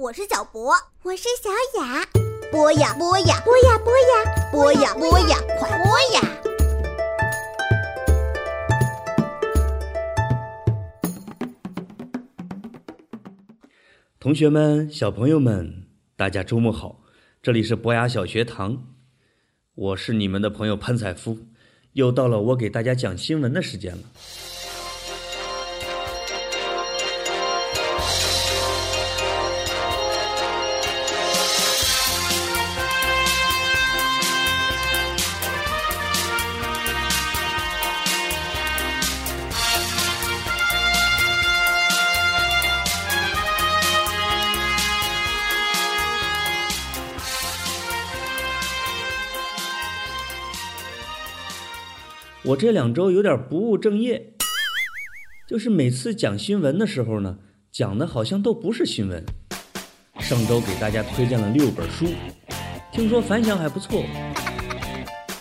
我是小博，我是小雅。播呀播呀播呀播呀播呀播呀，快播呀！同学们、小朋友们，大家周末好！这里是博雅小学堂，我是你们的朋友潘采夫，又到了我给大家讲新闻的时间了。我这两周有点不务正业，就是每次讲新闻的时候呢，讲的好像都不是新闻。上周给大家推荐了六本书，听说反响还不错。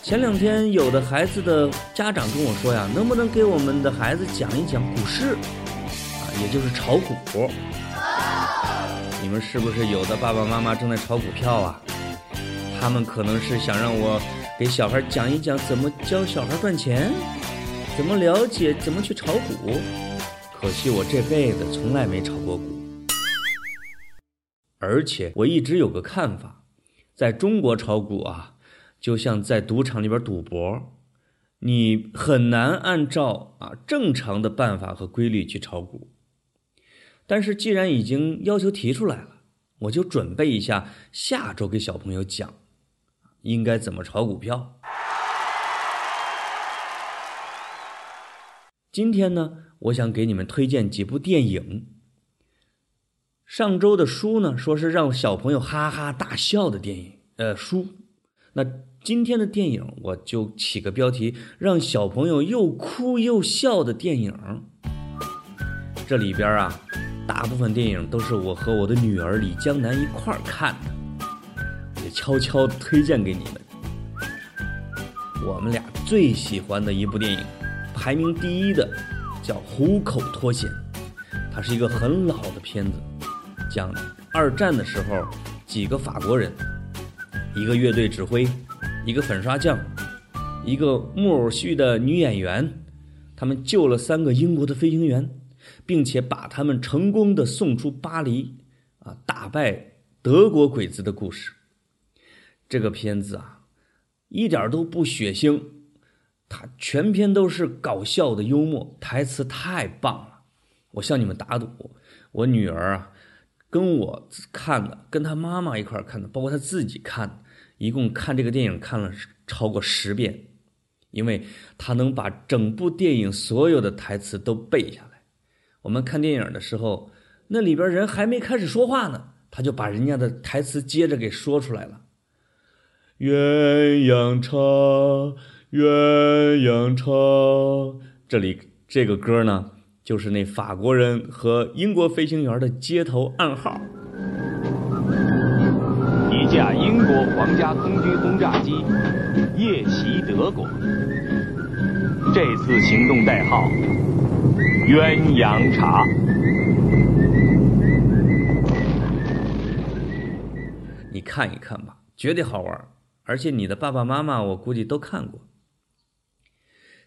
前两天有的孩子的家长跟我说呀，能不能给我们的孩子讲一讲股市啊，也就是炒股。你们是不是有的爸爸妈妈正在炒股票啊？他们可能是想让我。给小孩讲一讲怎么教小孩赚钱，怎么了解怎么去炒股。可惜我这辈子从来没炒过股，而且我一直有个看法，在中国炒股啊，就像在赌场里边赌博，你很难按照啊正常的办法和规律去炒股。但是既然已经要求提出来了，我就准备一下，下周给小朋友讲。应该怎么炒股票？今天呢，我想给你们推荐几部电影。上周的书呢，说是让小朋友哈哈大笑的电影，呃，书。那今天的电影，我就起个标题，让小朋友又哭又笑的电影。这里边啊，大部分电影都是我和我的女儿李江南一块儿看的。悄悄推荐给你们，我们俩最喜欢的一部电影，排名第一的叫《虎口脱险》，它是一个很老的片子，讲二战的时候几个法国人，一个乐队指挥，一个粉刷匠，一个木偶戏的女演员，他们救了三个英国的飞行员，并且把他们成功的送出巴黎，啊，打败德国鬼子的故事。这个片子啊，一点都不血腥，它全篇都是搞笑的幽默，台词太棒了。我向你们打赌，我女儿啊，跟我看的，跟她妈妈一块看的，包括她自己看，一共看这个电影看了超过十遍，因为她能把整部电影所有的台词都背下来。我们看电影的时候，那里边人还没开始说话呢，他就把人家的台词接着给说出来了。鸳鸯茶，鸳鸯茶。这里这个歌呢，就是那法国人和英国飞行员的接头暗号。一架英国皇家空军轰炸机夜袭德国，这次行动代号“鸳鸯茶”。你看一看吧，绝对好玩。而且你的爸爸妈妈，我估计都看过。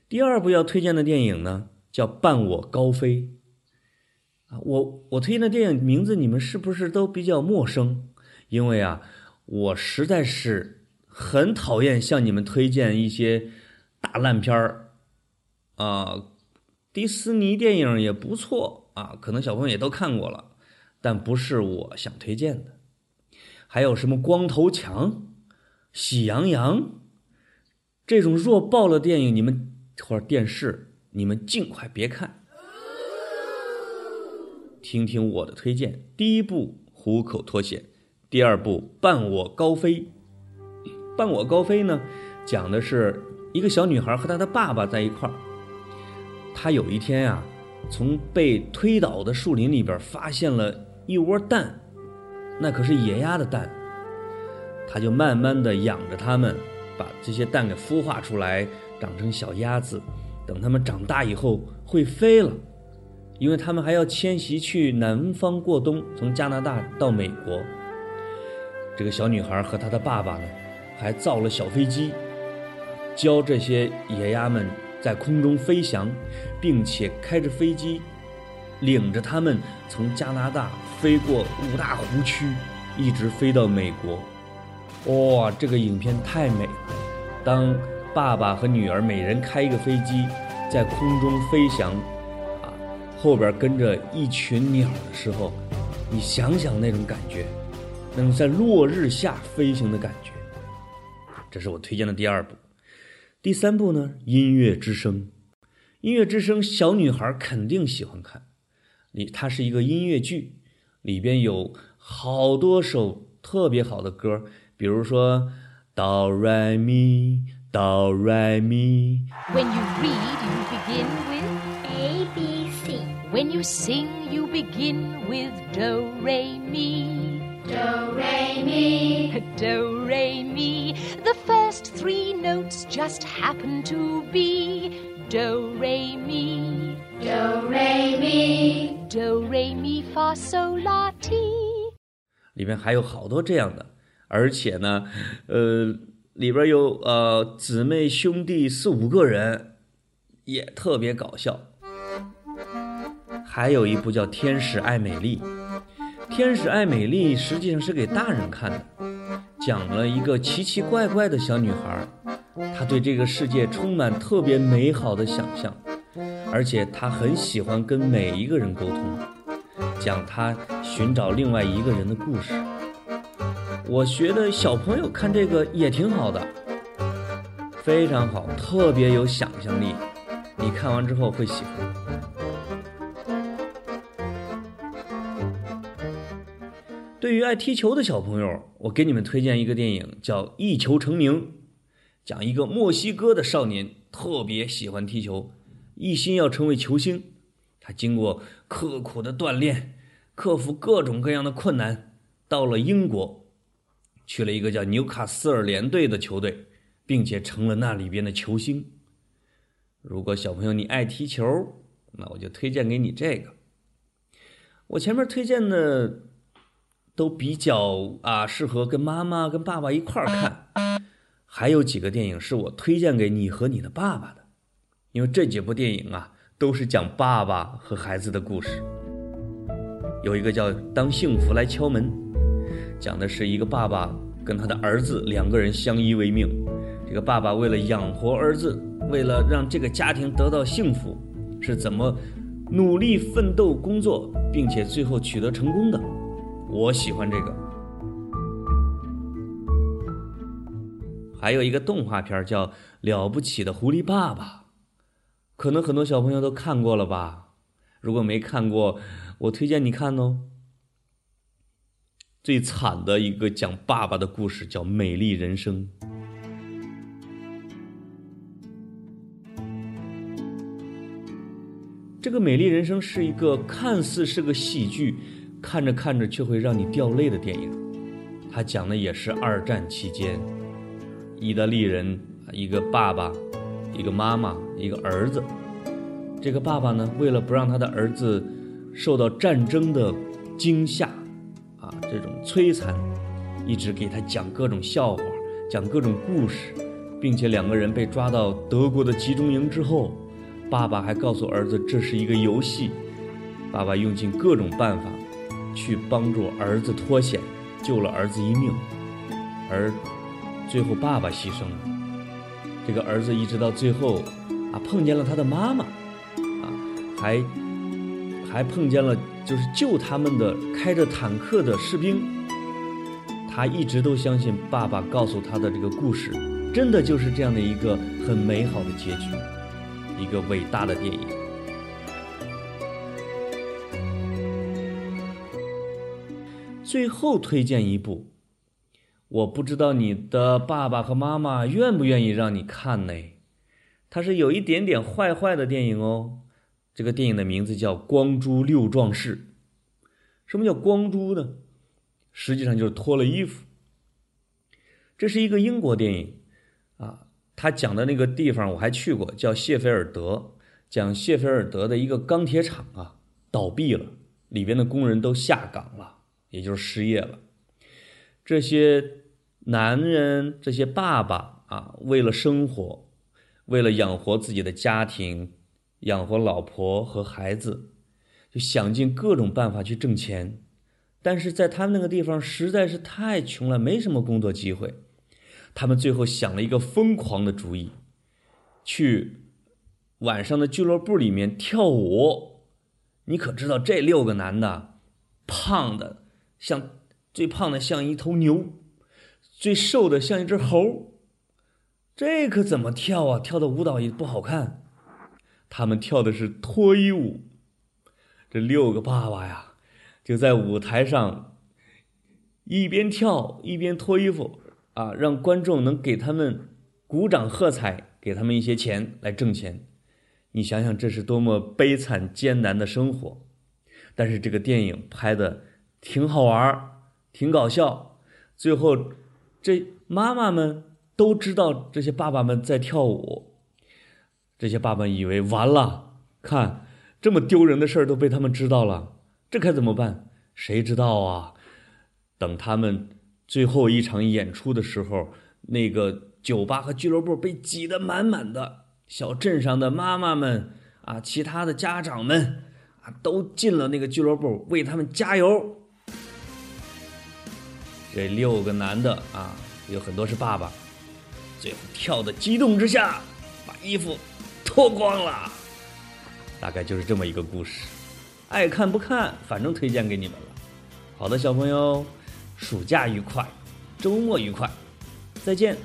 第二部要推荐的电影呢，叫《伴我高飞》啊。我我推荐的电影名字，你们是不是都比较陌生？因为啊，我实在是很讨厌向你们推荐一些大烂片儿啊。迪士尼电影也不错啊，可能小朋友也都看过了，但不是我想推荐的。还有什么光头强？喜羊羊这种弱爆了电影，你们或者电视，你们尽快别看。听听我的推荐：第一部《虎口脱险》，第二部《伴我高飞》。伴我高飞呢，讲的是一个小女孩和她的爸爸在一块儿。她有一天呀，从被推倒的树林里边发现了一窝蛋，那可是野鸭的蛋。他就慢慢的养着它们，把这些蛋给孵化出来，长成小鸭子。等它们长大以后会飞了，因为它们还要迁徙去南方过冬，从加拿大到美国。这个小女孩和她的爸爸呢，还造了小飞机，教这些野鸭们在空中飞翔，并且开着飞机，领着他们从加拿大飞过五大湖区，一直飞到美国。哇，这个影片太美了！当爸爸和女儿每人开一个飞机，在空中飞翔，啊，后边跟着一群鸟的时候，你想想那种感觉，那种在落日下飞行的感觉。这是我推荐的第二部。第三部呢，《音乐之声》。《音乐之声》小女孩肯定喜欢看，里它是一个音乐剧，里边有好多首特别好的歌。比如说，哆来咪，哆来咪。 When you read, you begin with. A B C When you sing, you begin with do, re, mi. Do Re Mi Do, re, mi. The first three notes just happen to be do, re, mi. Do Re Mi Do, re, mi, fa, sol, la, ti. 里边还有好多这样的， 而且呢，呃，里边有呃姊妹兄弟四五个人，也特别搞笑。还有一部叫《天使爱美丽》，《天使爱美丽》实际上是给大人看的，讲了一个奇奇怪怪的小女孩，她对这个世界充满特别美好的想象，而且她很喜欢跟每一个人沟通。讲她寻找另外一个人的故事。我觉得小朋友看这个也挺好的，非常好，特别有想象力。你看完之后会喜欢。对于爱踢球的小朋友，我给你们推荐一个电影，叫《一球成名》，讲一个墨西哥的少年特别喜欢踢球，一心要成为球星。他经过刻苦的锻炼，克服各种各样的困难，到了英国，去了一个叫纽卡斯尔联队的球队，并且成了那里边的球星。如果小朋友你爱踢球，那我就推荐给你这个。我前面推荐的都比较啊适合跟妈妈跟爸爸一块儿看，还有几个电影是我推荐给你和你的爸爸的，因为这几部电影啊。都是讲爸爸和孩子的故事。有一个叫《当幸福来敲门》，讲的是一个爸爸跟他的儿子两个人相依为命。这个爸爸为了养活儿子，为了让这个家庭得到幸福，是怎么努力奋斗工作，并且最后取得成功的。我喜欢这个。还有一个动画片叫《了不起的狐狸爸爸》。可能很多小朋友都看过了吧？如果没看过，我推荐你看哦。最惨的一个讲爸爸的故事叫《美丽人生》。这个《美丽人生》是一个看似是个喜剧，看着看着却会让你掉泪的电影。它讲的也是二战期间，意大利人一个爸爸。一个妈妈，一个儿子。这个爸爸呢，为了不让他的儿子受到战争的惊吓，这种摧残，一直给他讲各种笑话，讲各种故事，并且两个人被抓到德国的集中营之后，爸爸还告诉儿子这是一个游戏。爸爸用尽各种办法去帮助儿子脱险，救了儿子一命，而最后爸爸牺牲了。这个儿子一直到最后，啊，碰见了他的妈妈，啊，还还碰见了就是救他们的开着坦克的士兵。他一直都相信爸爸告诉他的这个故事，真的就是这样的一个很美好的结局，一个伟大的电影。最后推荐一部。我不知道你的爸爸和妈妈愿不愿意让你看呢？它是有一点点坏坏的电影哦。这个电影的名字叫《光珠六壮士》。什么叫光珠呢？实际上就是脱了衣服。这是一个英国电影啊，他讲的那个地方我还去过，叫谢菲尔德，讲谢菲尔德的一个钢铁厂啊，倒闭了，里边的工人都下岗了，也就是失业了。这些男人，这些爸爸啊，为了生活，为了养活自己的家庭，养活老婆和孩子，就想尽各种办法去挣钱。但是在他们那个地方实在是太穷了，没什么工作机会。他们最后想了一个疯狂的主意，去晚上的俱乐部里面跳舞。你可知道这六个男的，胖的像最胖的像一头牛，最瘦的像一只猴。这可怎么跳啊？跳的舞蹈也不好看。他们跳的是脱衣舞。这六个爸爸呀。就在舞台上，一边跳一边脱衣服啊，让观众能给他们鼓掌喝彩，给他们一些钱来挣钱。你想想，这是多么悲惨艰难的生活！但是这个电影拍的挺好玩挺搞笑。最后，这妈妈们都知道这些爸爸们在跳舞，这些爸爸以为完了，看这么丢人的事儿都被他们知道了。这该怎么办？谁知道啊？等他们最后一场演出的时候，那个酒吧和俱乐部被挤得满满的，小镇上的妈妈们啊，其他的家长们啊，都进了那个俱乐部为他们加油。这六个男的啊，有很多是爸爸，最后跳的激动之下，把衣服脱光了。大概就是这么一个故事。爱看不看，反正推荐给你们了。好的，小朋友，暑假愉快，周末愉快，再见。